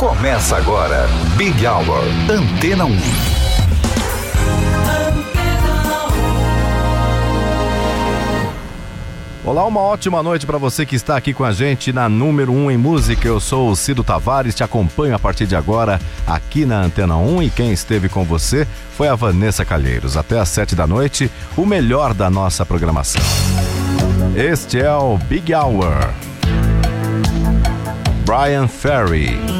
Começa agora, Big Hour, Antena 1. Olá, uma ótima noite para você que está aqui com a gente na número 1 em música. Eu sou o Cido Tavares, te acompanho a partir de agora aqui na Antena 1 e quem esteve com você foi a Vanessa Calheiros. Até às 7 da noite, o melhor da nossa programação. Este é o Big Hour. Brian Ferry.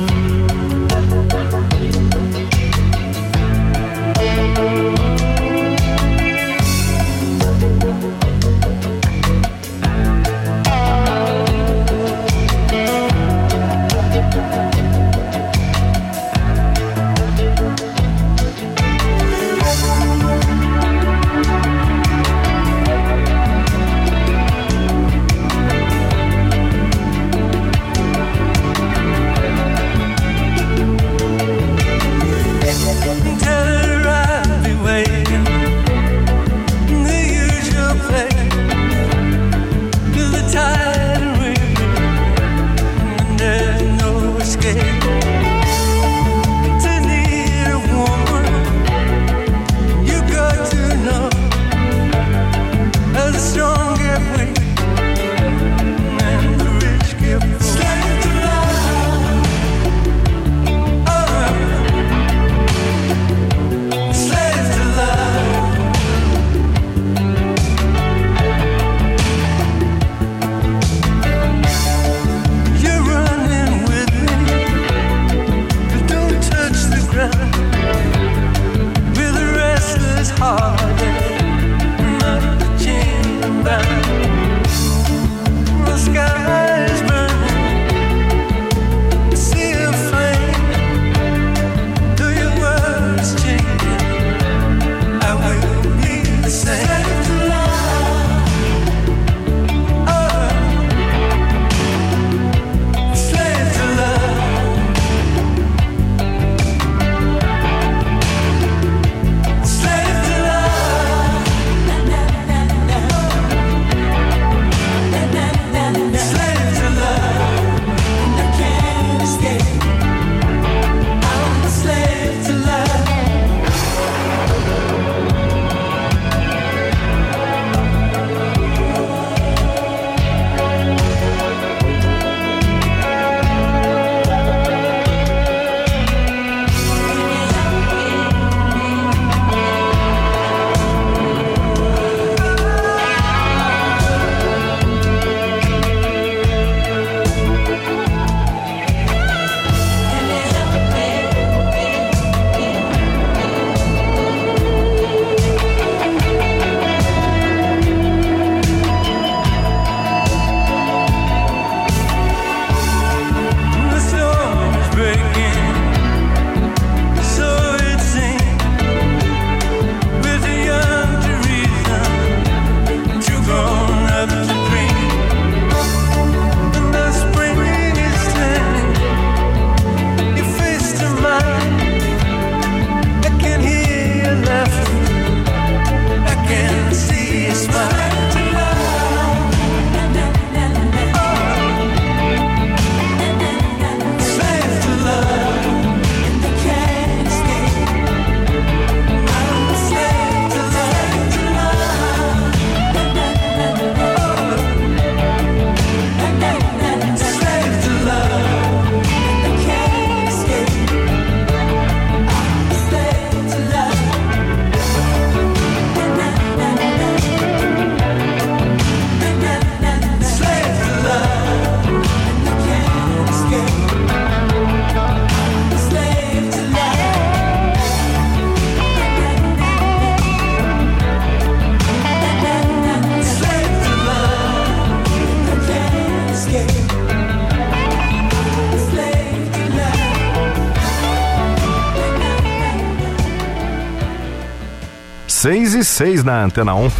e 6 na Antena 1.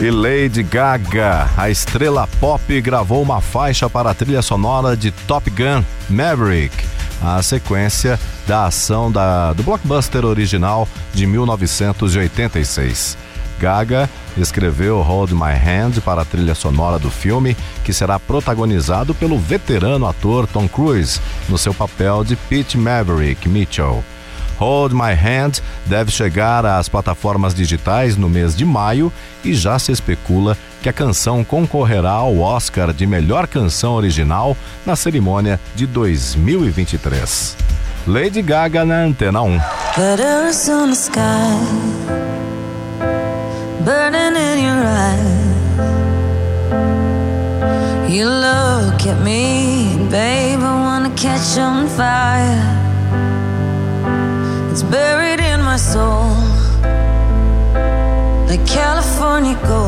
E Lady Gaga, a estrela pop, gravou uma faixa para a trilha sonora de Top Gun Maverick, a sequência da ação da, do blockbuster original de 1986. Gaga escreveu Hold My Hand para a trilha sonora do filme, que será protagonizado pelo veterano ator Tom Cruise, no seu papel de Pete Maverick Mitchell. Hold My Hand deve chegar às plataformas digitais no mês de maio e já se especula que a canção concorrerá ao Oscar de melhor canção original na cerimônia de 2023. Lady Gaga na Antena 1. burning in your eyes. You look at me, babe, I wanna catch on fire. It's buried in my soul, like California gold.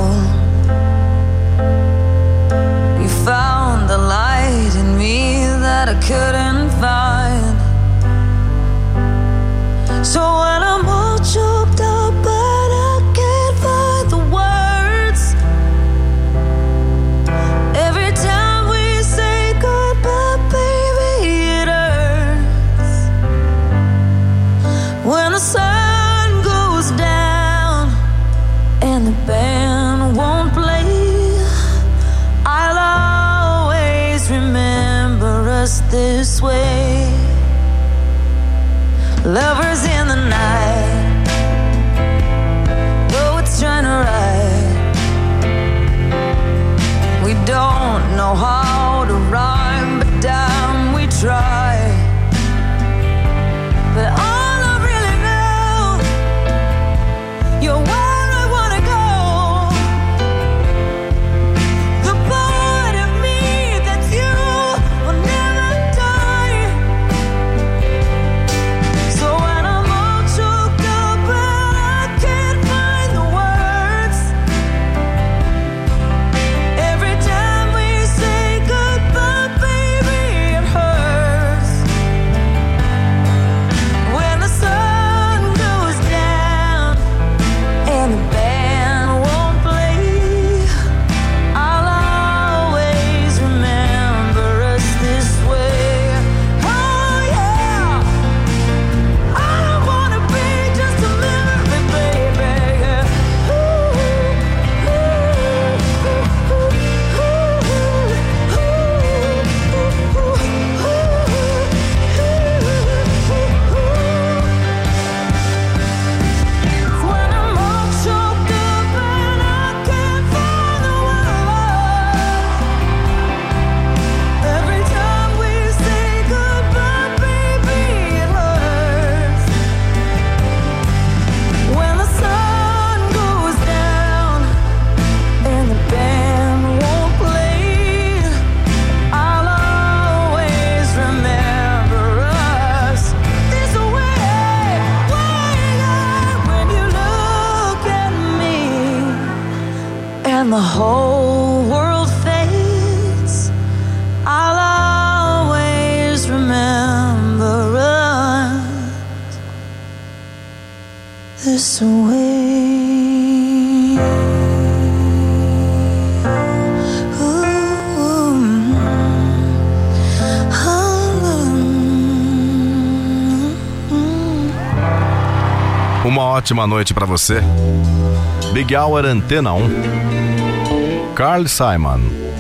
ótima noite para você. Big Hour Antena 1. Carl Simon.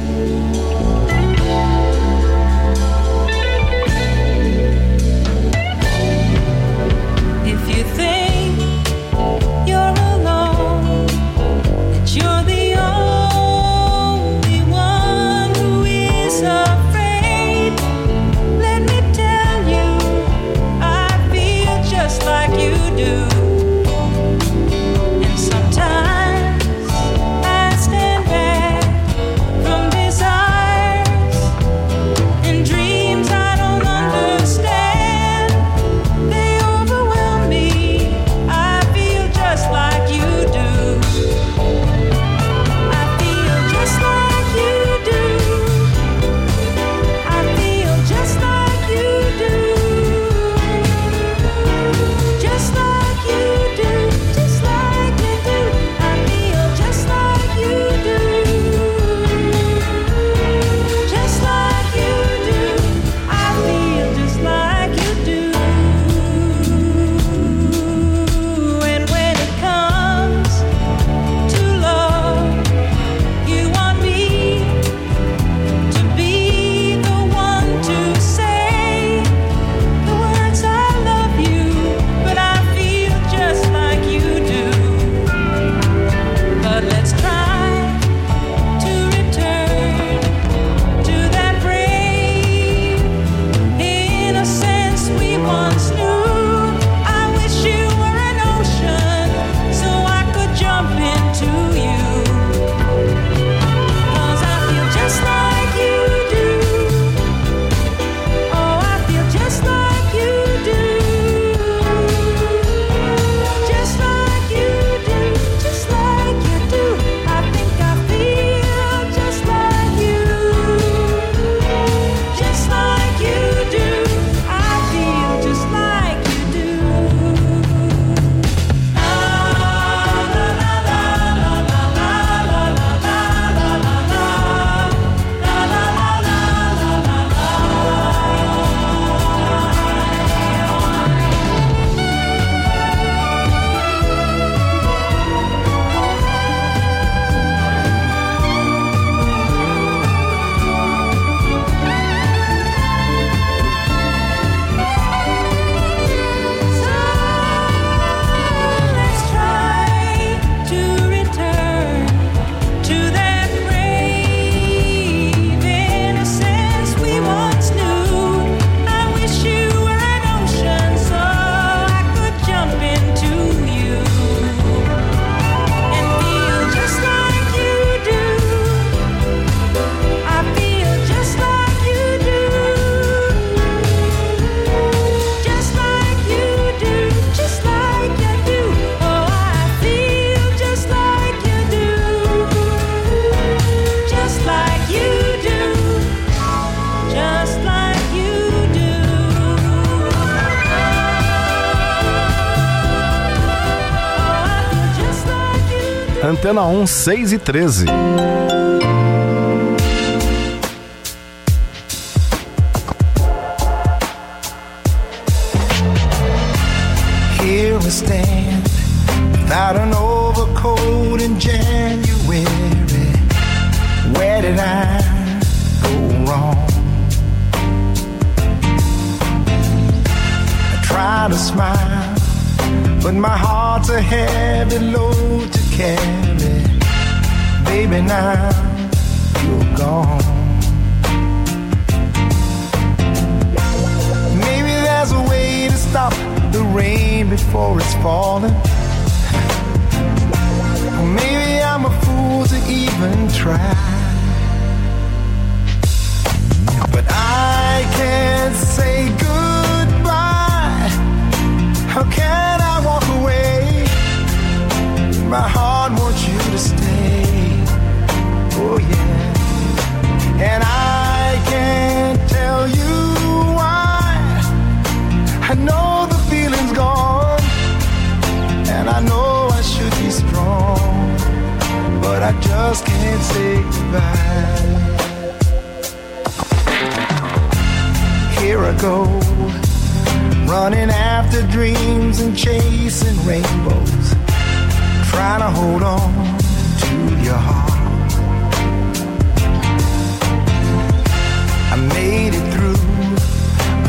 Antena 1, 6 e 13. Chasing rainbows, trying to hold on to your heart. I made it through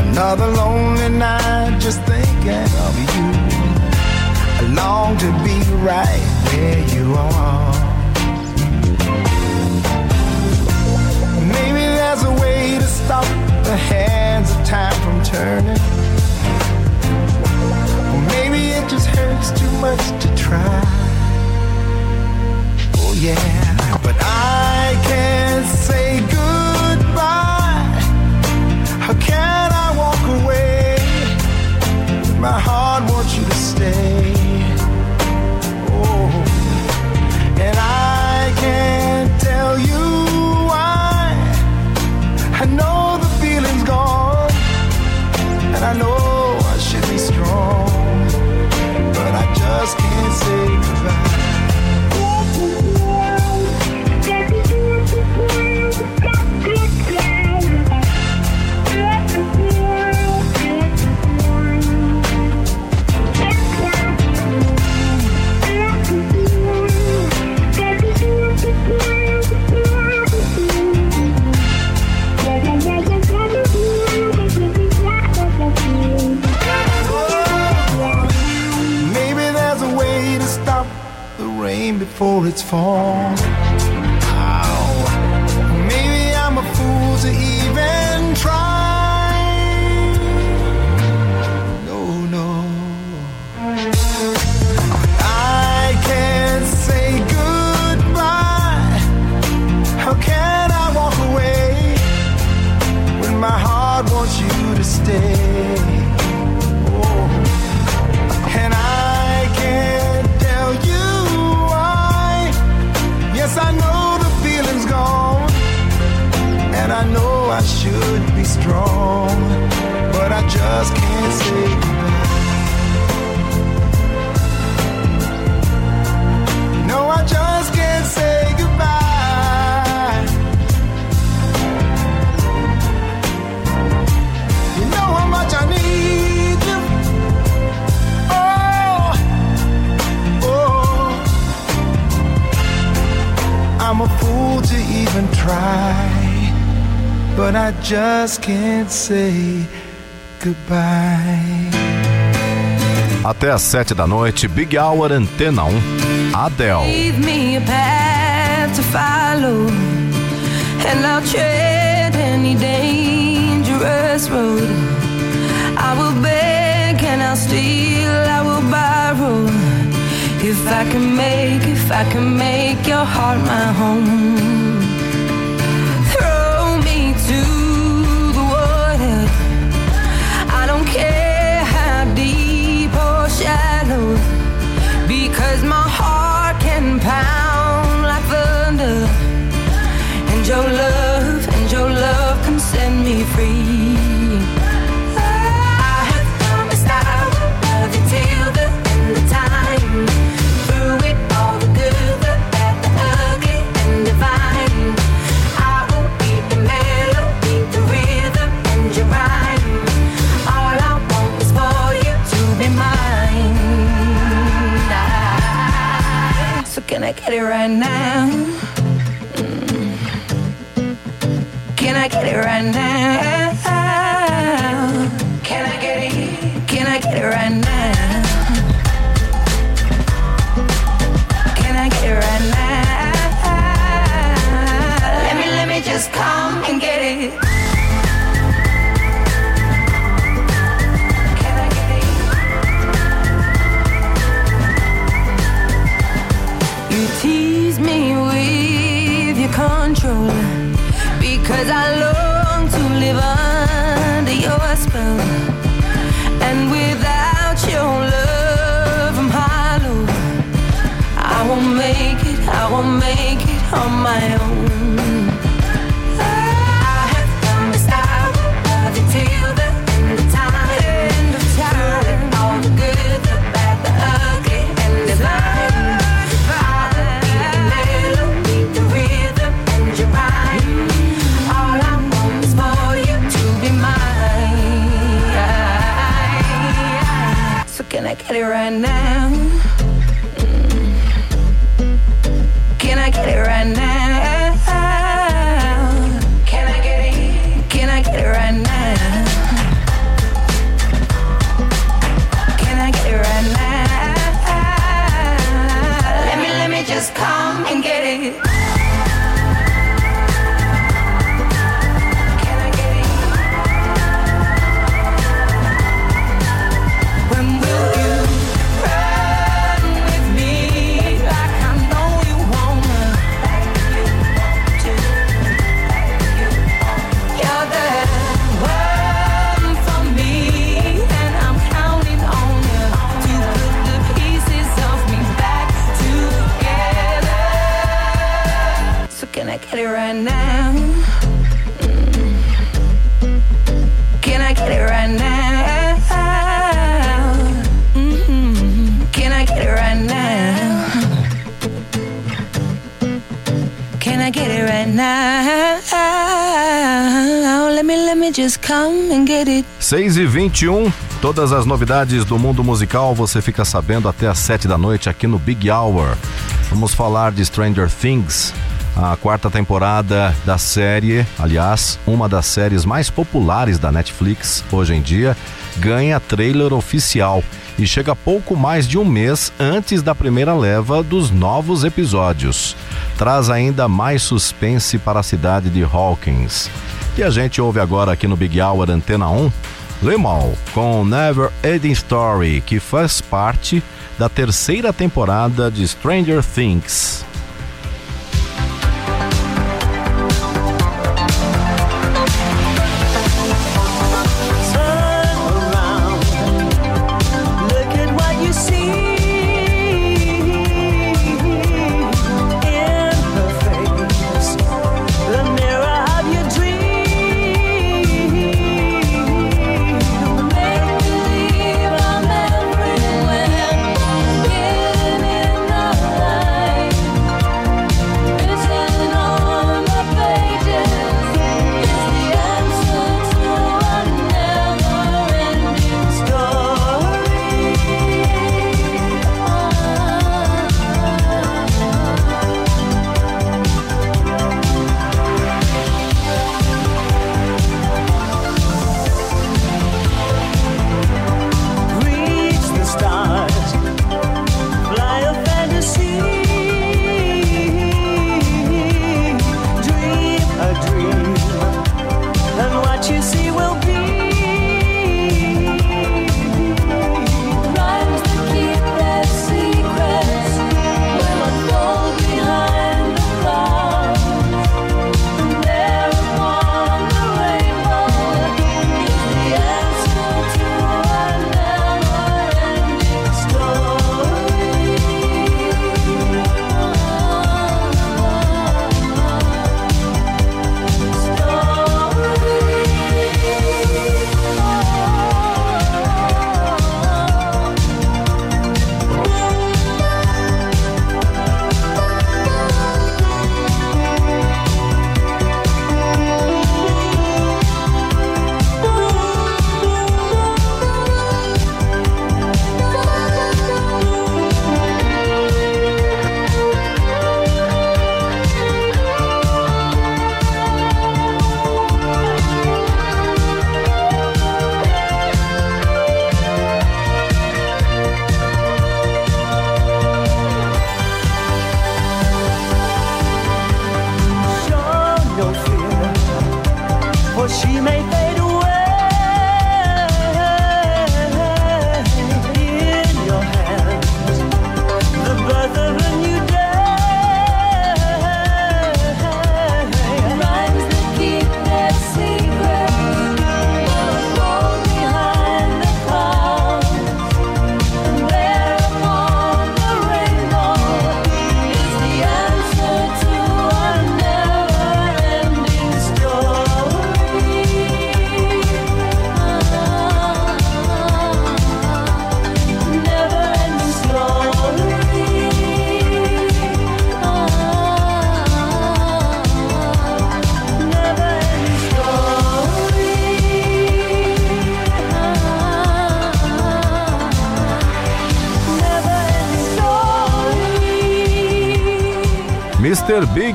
Another lonely night just thinking of you. I long to be right where you are. Maybe there's a way to stop the hands of time from turning. Hurts too much to try. Oh, yeah. But I can't say goodbye. How can I walk away? My heart before it's falling. Ow. Maybe I'm a fool to even try. Even try, but I just can't say goodbye. Até às 7 da noite, Big Hour Antena 1. Adele. Give me a path to follow, and I'll tread any dangerous road. I will beg and I'll steal, I will borrow. If I can make, if I can make your heart my home. Pound like thunder. And your love 6 e 21 todas as novidades do mundo musical você fica sabendo até às 7 da noite aqui no Big Hour. Vamos falar de Stranger Things, a quarta temporada da série, aliás, uma das séries mais populares da Netflix hoje em dia, ganha trailer oficial e chega pouco mais de um mês antes da primeira leva dos novos episódios. Traz ainda mais suspense para a cidade de Hawkins. E a gente ouve agora aqui no Big Hour Antena 1 Lemal com Never Ending Story, que faz parte da terceira temporada de Stranger Things.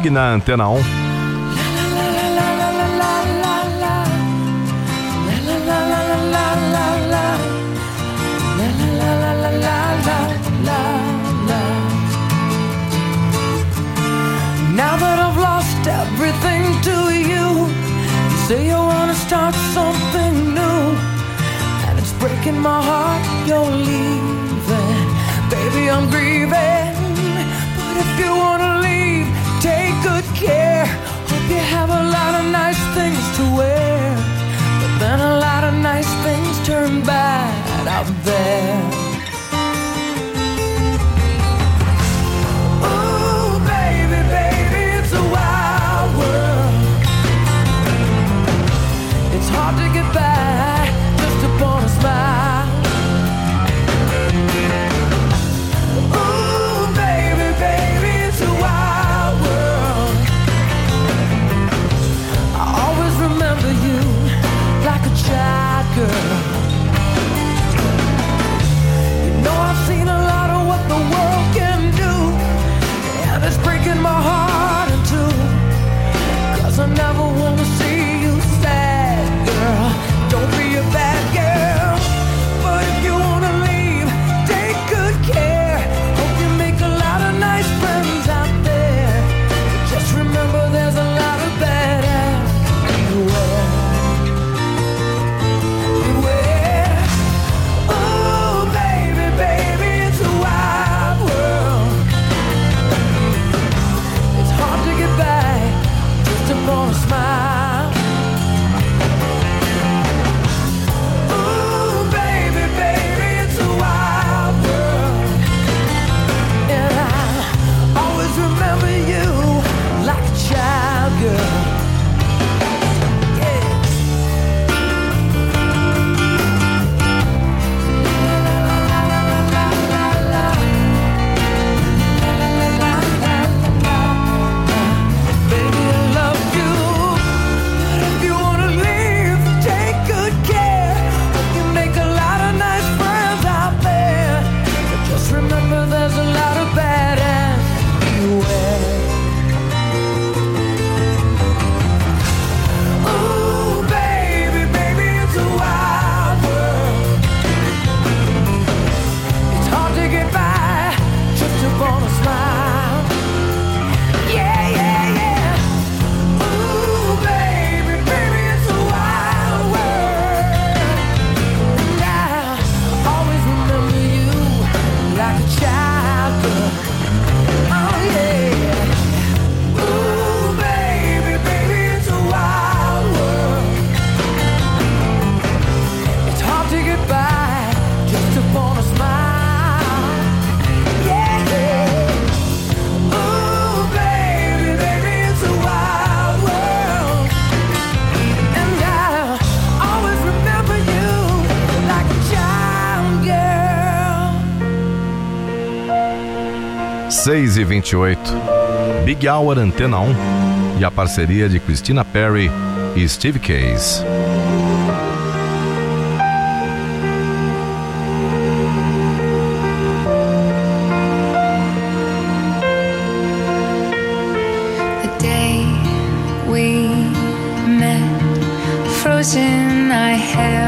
Big na Antena 1. Now that I've lost everything to you, you say you wanna start something new, and it's breaking my heart, you're leaving. out there. 6 e 28. Big Hour Antena 1 e a parceria de Christina Perry e Steve Case. frozen I have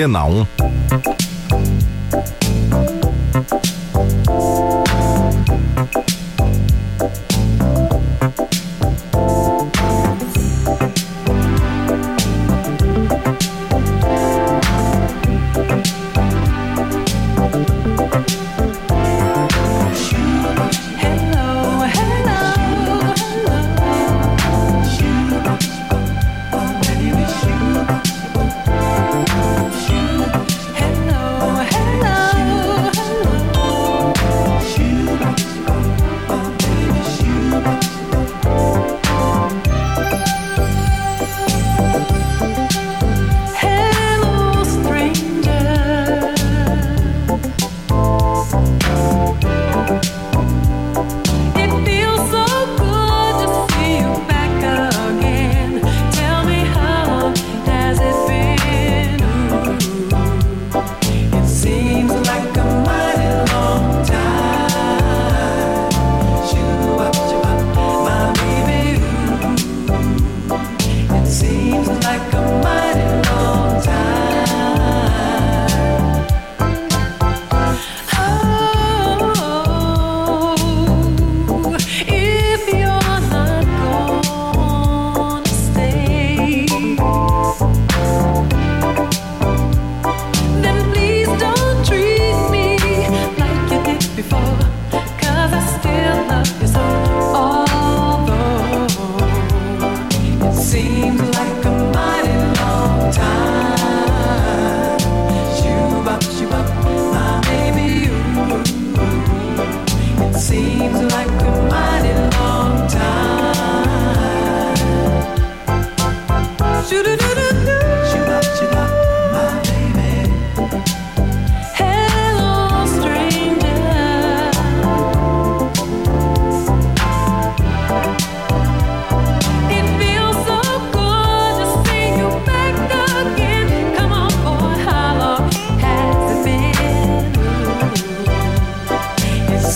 Antena 1.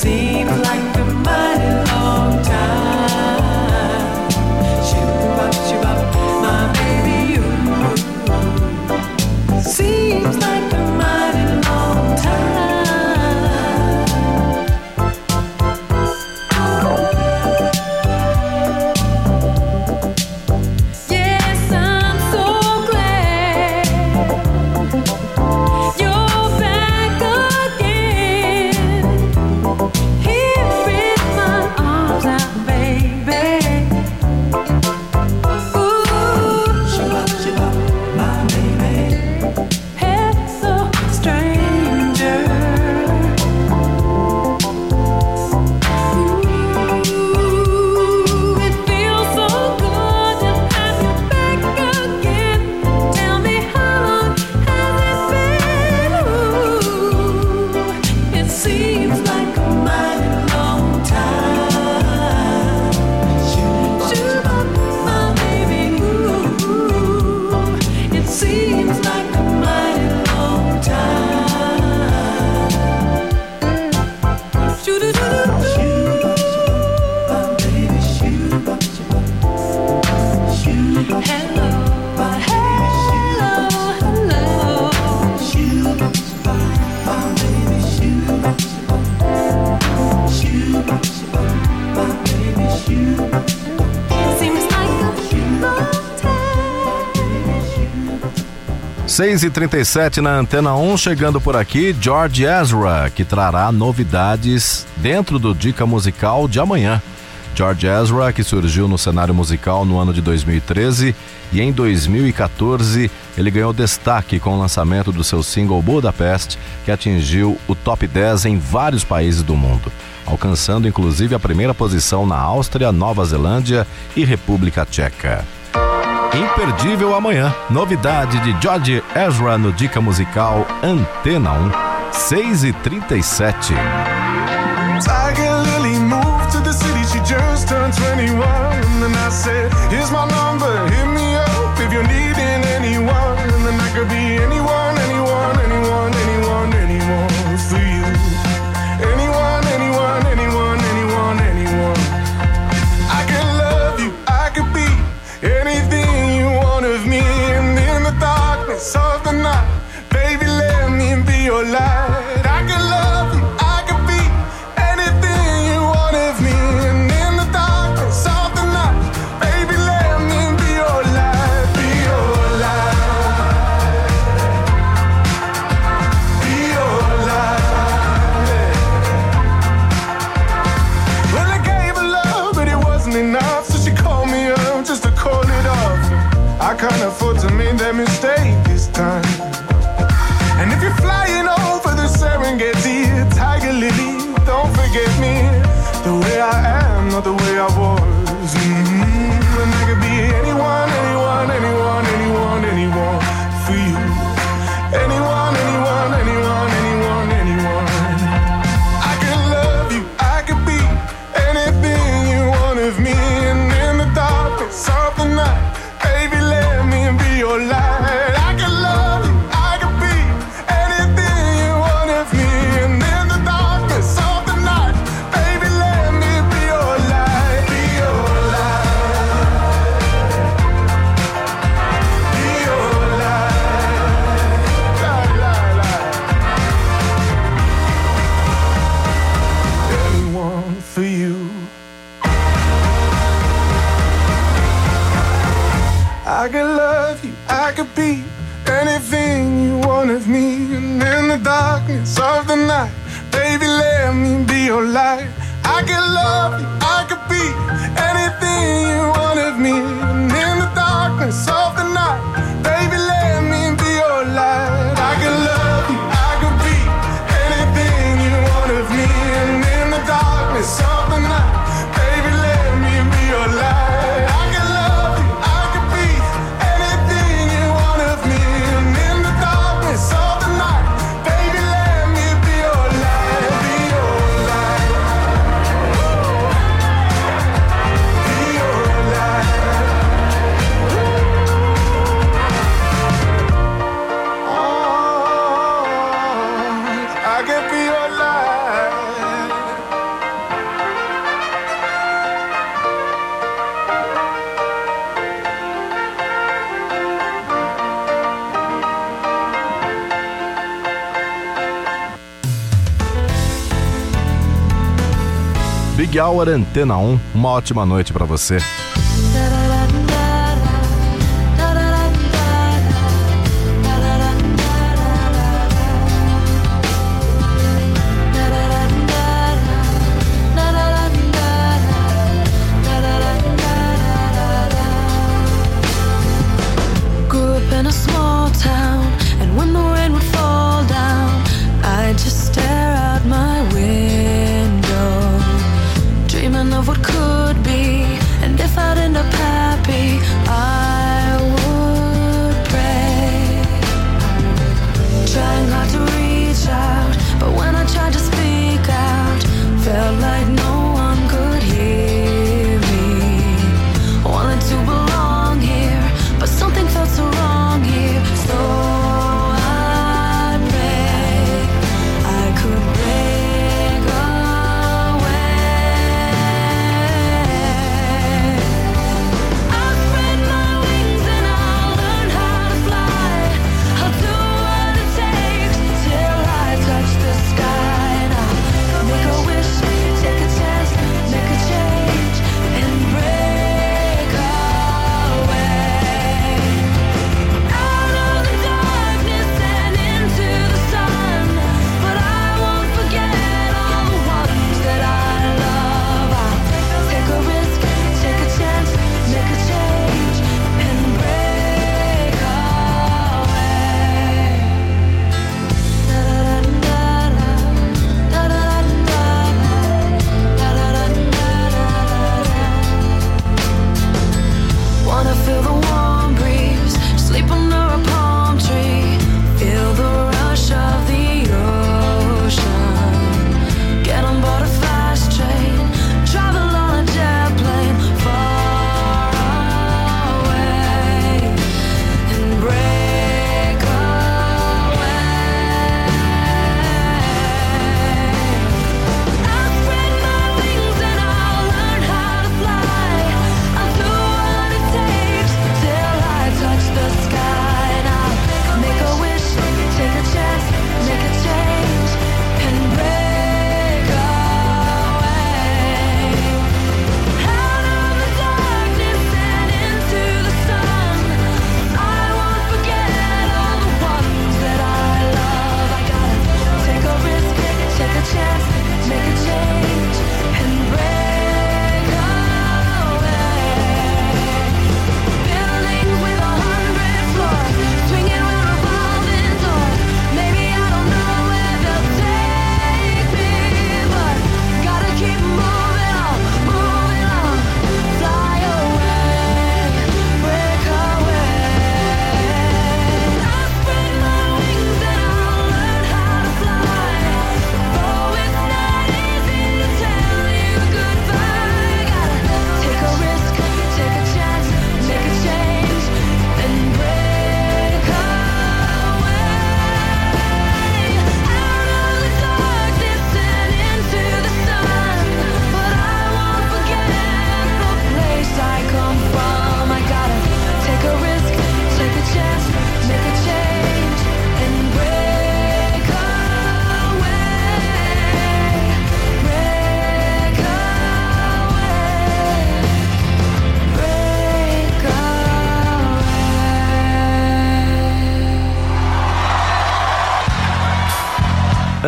seems like 6h37 na Antena 1, chegando por aqui, George Ezra, que trará novidades dentro do Dica Musical de amanhã. George Ezra, que surgiu no cenário musical no ano de 2013 e em 2014 ele ganhou destaque com o lançamento do seu single Budapest, que atingiu o top 10 em vários países do mundo, alcançando inclusive a primeira posição na Áustria, Nova Zelândia e República Tcheca. Imperdível Amanhã, novidade de George Ezra no Dica Musical Antena 1, 6 e 37 Tiger Lily moved to the city, she just turned 21 And I said, here's my number, hit me up if you're needing anyone. And I could be anyone Antena 1. Uma ótima noite para você.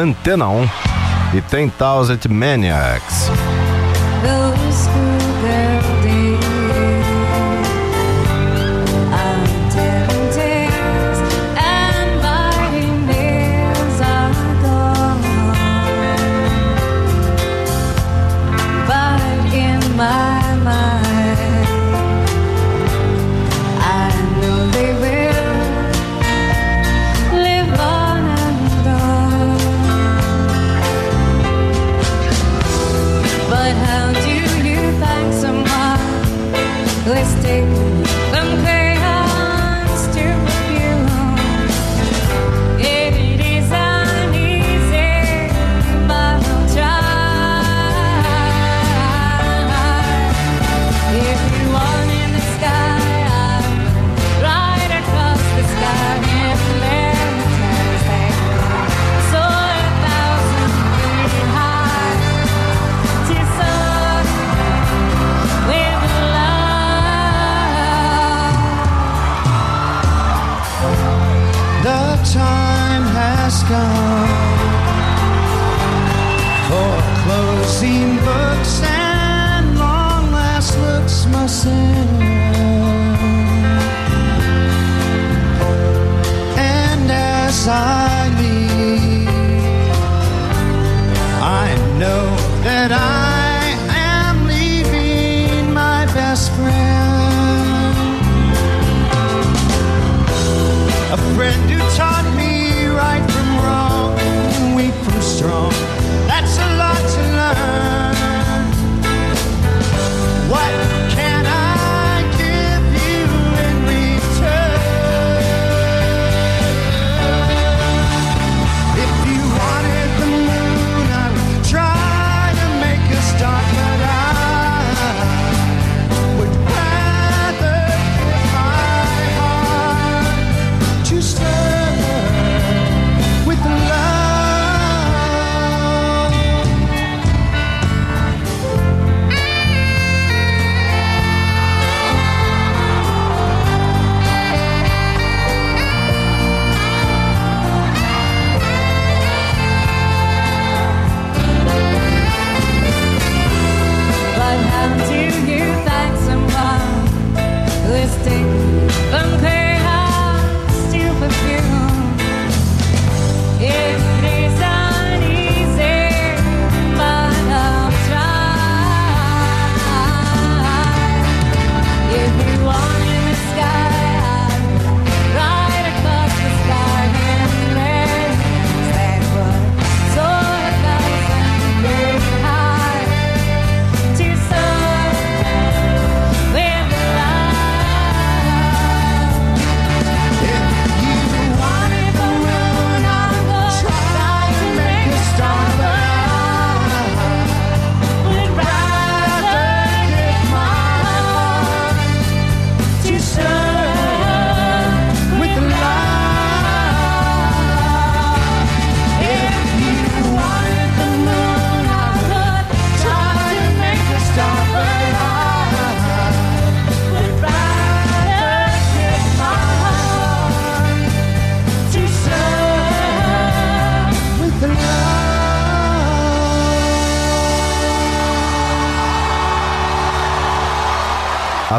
Antena 1 e tem Thousand Maniacs.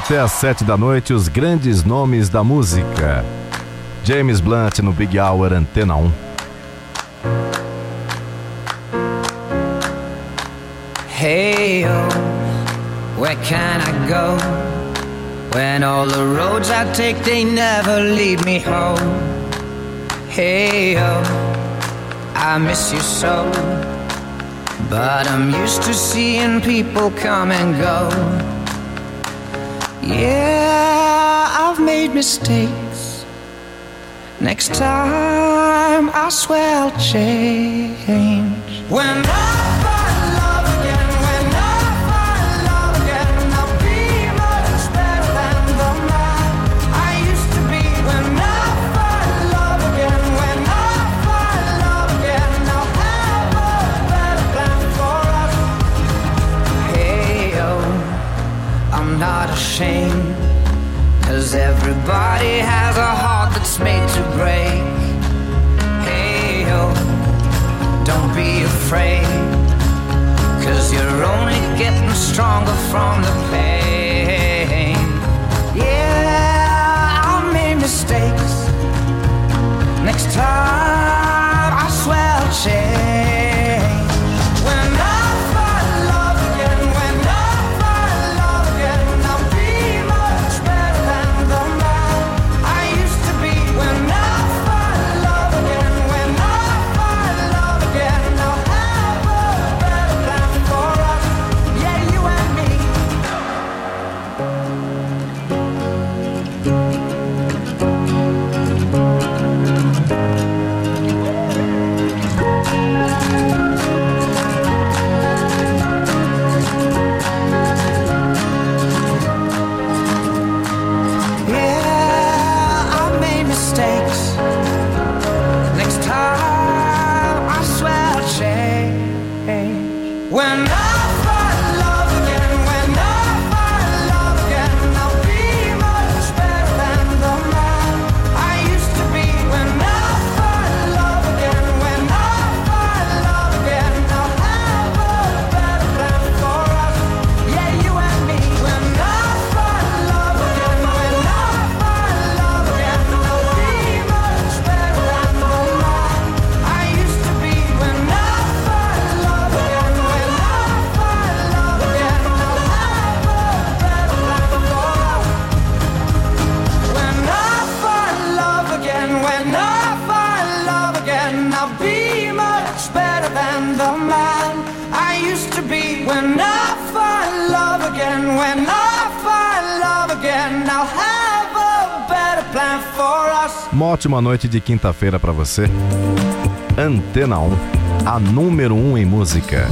Até às sete da noite, os grandes nomes da música. James Blunt no Big Hour Antena 1. Hey, oh, where can I go? When all the roads I take, they never lead me home. Hey, oh, I miss you so. But I'm used to seeing people come and go. Yeah, I've made mistakes. Next time I swear I'll change. When I shame. Cause everybody has a heart that's made to break. Hey yo, don't be afraid. Cause you're only getting stronger from the pain. Yeah, I made mistakes. Next time, I swear I'll change. ótima noite de quinta-feira para você. Antena 1, a número 1 em música.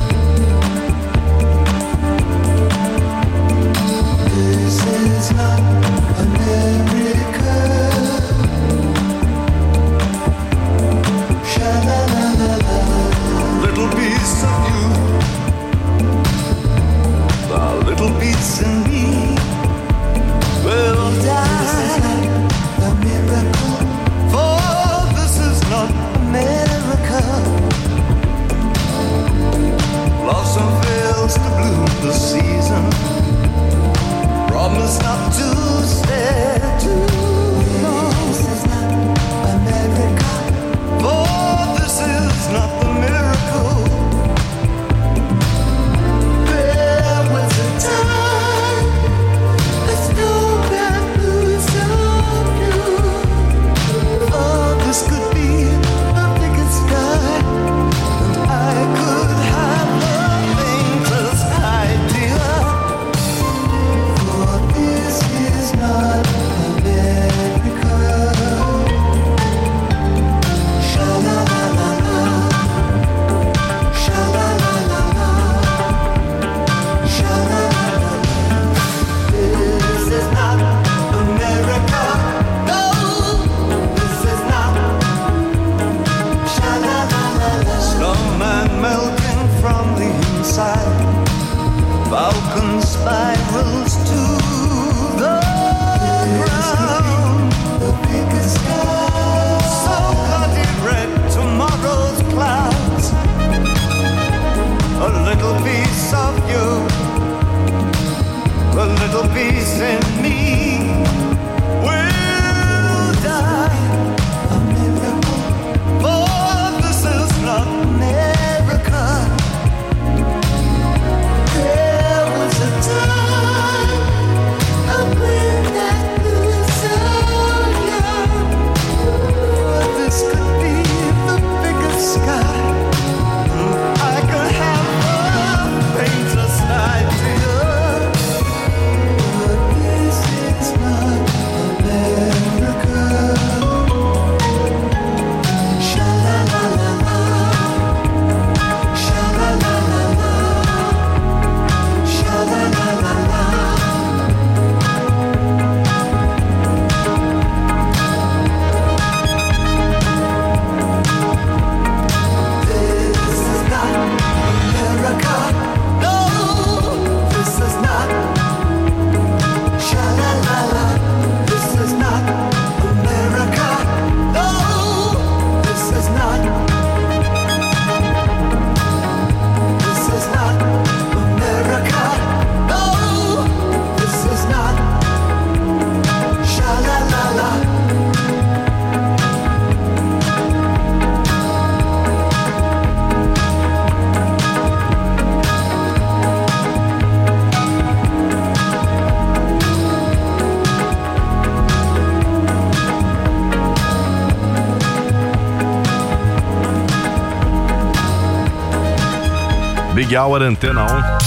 Big Hour Antena 1.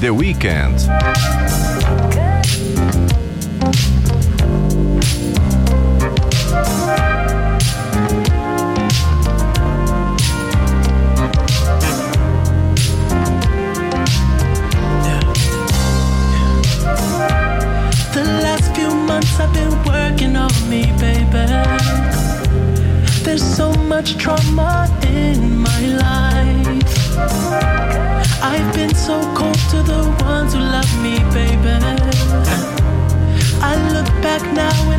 The Weeknd. Much trauma in my life. I've been so cold to the ones who love me, baby. I look back now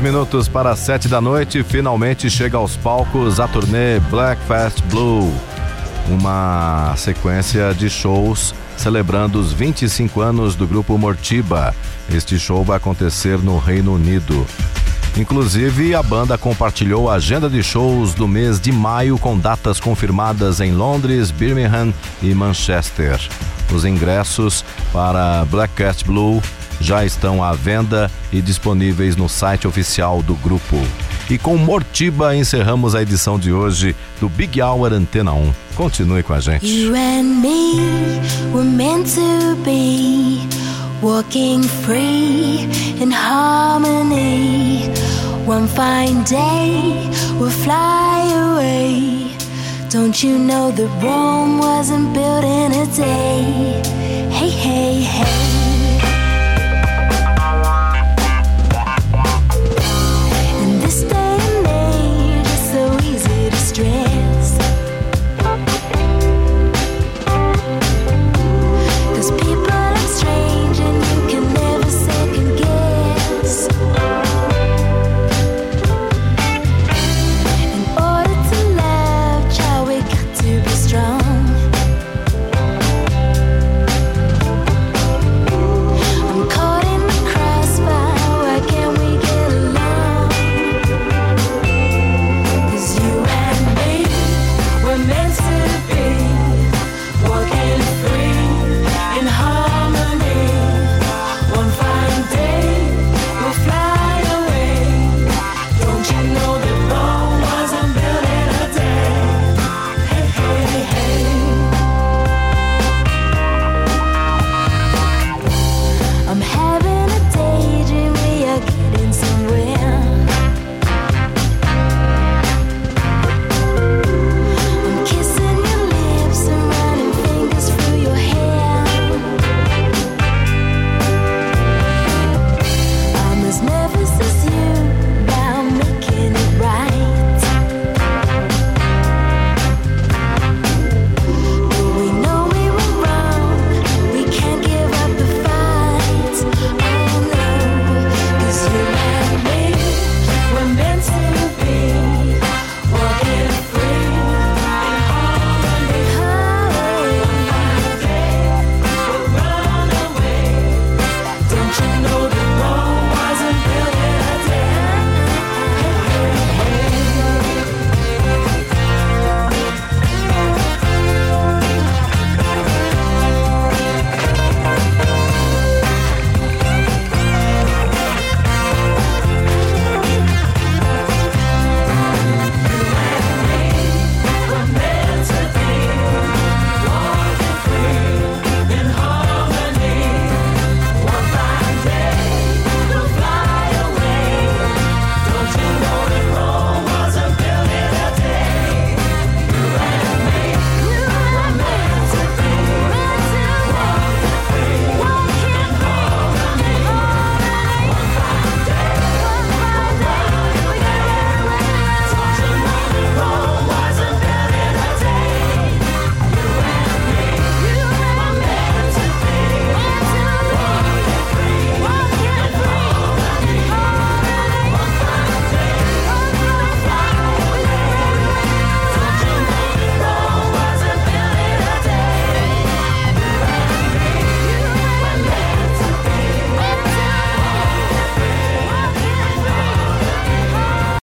dois minutos para sete da noite, finalmente chega aos palcos a turnê Black Fast Blue, uma sequência de shows celebrando os 25 anos do grupo Mortiba. Este show vai acontecer no Reino Unido. Inclusive, a banda compartilhou a agenda de shows do mês de maio com datas confirmadas em Londres, Birmingham e Manchester. Os ingressos para Black Blue já estão à venda e disponíveis no site oficial do grupo. E com Mortiba encerramos a edição de hoje do Big Hour Antena 1. Continue com a gente. You and me were meant to be walking free in harmony. One fine day we'll fly away. Don't you know that Rome wasn't built in a day? Hey, hey, hey.